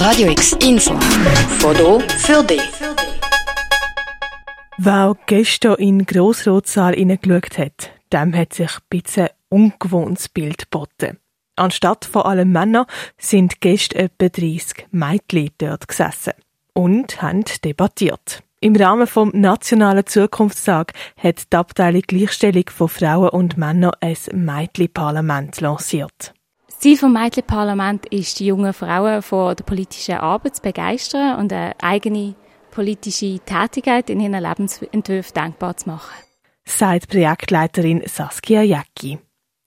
Radio X Info. Foto für dich. Wer gestern in den Grossrotsaal hineingeschaut hat, dem hat sich ein bisschen ungewohntes Bild geboten. Anstatt vor allem Männer sind Gäste etwa 30 Mädchen dort gesessen und haben debattiert. Im Rahmen vom Nationalen Zukunftstag hat die Abteilung Gleichstellung von Frauen und Männern ein Mädchenparlament lanciert. Ziel des Mädchenparlaments ist, die jungen Frauen von der politischen Arbeit zu begeistern und eine eigene politische Tätigkeit in ihren Lebensentwürfen denkbar zu machen. Sagt Projektleiterin Saskia Jäcki.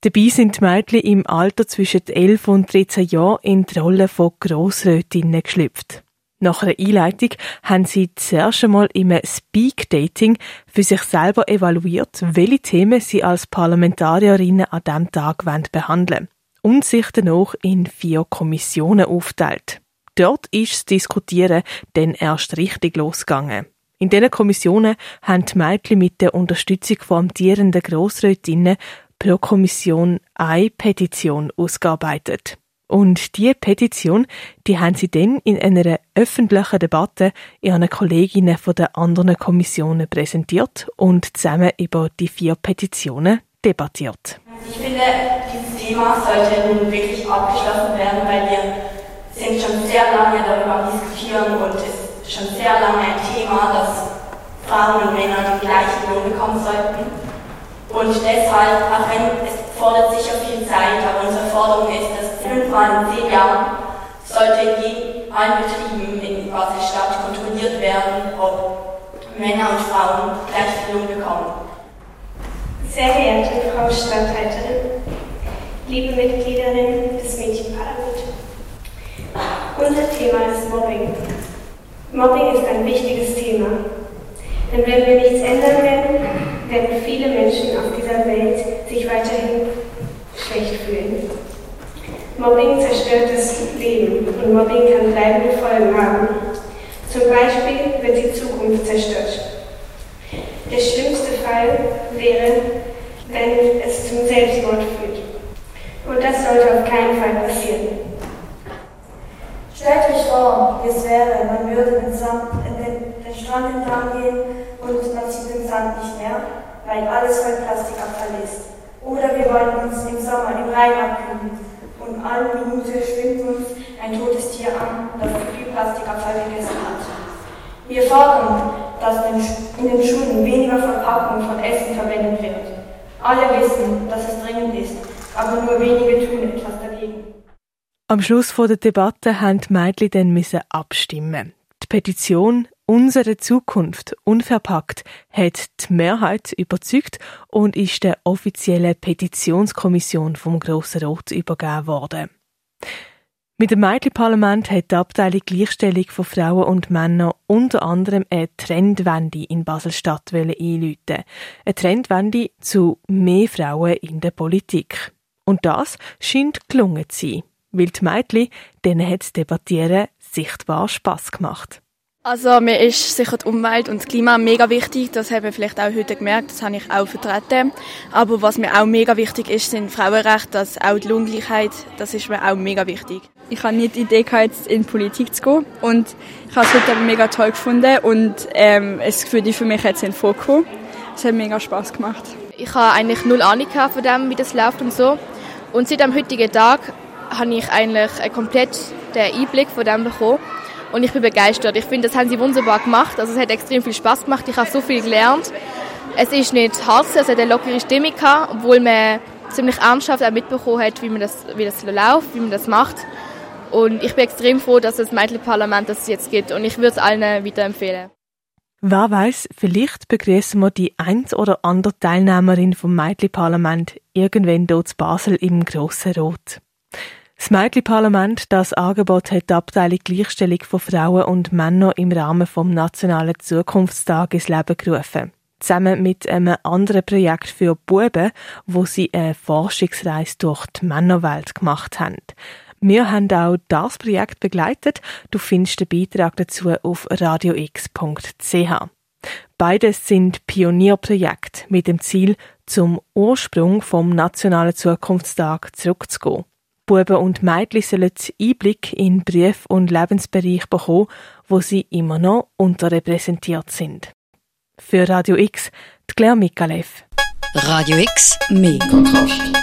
Dabei sind die Mädchen im Alter zwischen 11 und 13 Jahren in die Rolle von Grossrätinnen geschlüpft. Nach einer Einleitung haben sie zuerst einmal im Speak-Dating für sich selber evaluiert, welche Themen sie als Parlamentarierinnen an diesem Tag behandeln wollen und sich danach in vier Kommissionen aufteilt. Dort ist das Diskutieren dann erst richtig losgegangen. In diesen Kommissionen haben die Mädchen mit der Unterstützung von amtierenden Grossrätinnen pro Kommission eine Petition ausgearbeitet. Und diese Petition, die haben sie dann in einer öffentlichen Debatte ihren Kolleginnen von den anderen Kommissionen präsentiert und zusammen über die vier Petitionen debattiert. Ich finde, Thema sollte nun wirklich abgeschlossen werden, weil wir sind schon sehr lange darüber diskutieren und es ist schon sehr lange ein Thema, dass Frauen und Männer den gleichen Lohn bekommen sollten. Und deshalb, auch wenn es fordert sicher viel Zeit, aber unsere Forderung ist, dass fünfmal in zehn Jahren sollte in allen Betrieben in Basel-Stadt kontrolliert werden, ob Männer und Frauen gleich viel Lohn bekommen. Sehr geehrte Frau Stadthalterin, liebe Mitgliederinnen des Mädchenparlaments, unser Thema ist Mobbing. Mobbing ist ein wichtiges Thema. Denn wenn wir nichts ändern werden, werden viele Menschen auf dieser Welt sich weiterhin schlecht fühlen. Mobbing zerstört das Leben und Mobbing kann bleibende Folgen haben. Zum Beispiel wird die Zukunft zerstört. Der schlimmste Fall wäre, wenn es zum Selbstmord führt. Das sollte auf keinen Fall passieren. Stellt euch vor, wie es wäre, man würde in den, den Strand entlang gehen und man sieht den Sand nicht mehr weil alles voll Plastikabfall ist. Oder wir wollen uns im Sommer im Rhein abkühlen und alle Minute schwimmt uns ein totes Tier an, das viel Plastikabfall gegessen hat. Wir fordern, dass in den Schulen weniger Verpackung von Essen verwendet wird. Alle wissen, dass es dringend ist, aber nur wenige tun etwas dagegen. Am Schluss der Debatte haben die Mädchen dann abstimmen. Die Petition Unsere Zukunft unverpackt hat die Mehrheit überzeugt und ist der offiziellen Petitionskommission vom Grossen Rot übergeben worden. Mit dem Mädchenparlament hat die Abteilung Gleichstellung von Frauen und Männern unter anderem eine Trendwende in Basel-Stadt einläuten. Eine Trendwende zu mehr Frauen in der Politik. Und das scheint gelungen zu sein, weil die Mädchen, denen hat das Debattieren sichtbar Spass gemacht. Also mir ist sicher die Umwelt und das Klima mega wichtig. Das haben wir vielleicht auch heute gemerkt. Das habe ich auch vertreten. Aber was mir auch mega wichtig ist, sind Frauenrechte, das auch die Lohngleichheit. Das ist mir auch mega wichtig. Ich habe nicht die Idee gehabt, in die Politik zu gehen und ich habe es heute mega toll gefunden und ähm, es für die für mich jetzt in vorgekommen. Es hat mega Spaß gemacht. Ich habe eigentlich null Ahnung von dem, wie das läuft und so. Und seit dem heutigen Tag habe ich eigentlich komplett den Einblick von dem bekommen und ich bin begeistert. Ich finde, das haben sie wunderbar gemacht. Also es hat extrem viel Spaß gemacht. Ich habe so viel gelernt. Es ist nicht hart, es hat eine lockere Stimmung gehabt, obwohl man ziemlich ernsthaft auch mitbekommen hat, wie man das, wie das läuft, wie man das macht. Und ich bin extrem froh, dass es das Mädchenparlament das jetzt gibt und ich würde es allen weiterempfehlen. Wer weiß, vielleicht begrüßen wir die ein oder andere Teilnehmerin vom Mädchenparlament irgendwann dort in Basel im Grossen Rot. Das Mädchenparlament, das Angebot hat die Abteilung Gleichstellung von Frauen und Männern im Rahmen vom Nationalen Zukunftstag ins Leben gerufen. Zusammen mit einem anderen Projekt für Buben, wo sie eine Forschungsreise durch die Männerwelt gemacht haben. Wir haben auch das Projekt begleitet. Du findest den Beitrag dazu auf radiox.ch. Beides sind Pionierprojekte mit dem Ziel, zum Ursprung vom Nationalen Zukunftstag zurückzugehen. Buben und Mädchen sollen Einblick in Beruf und Lebensbereich bekommen, wo sie immer noch unterrepräsentiert sind. Für Radio X, die Claire Mikalev. Radio X, mehr Kontrast.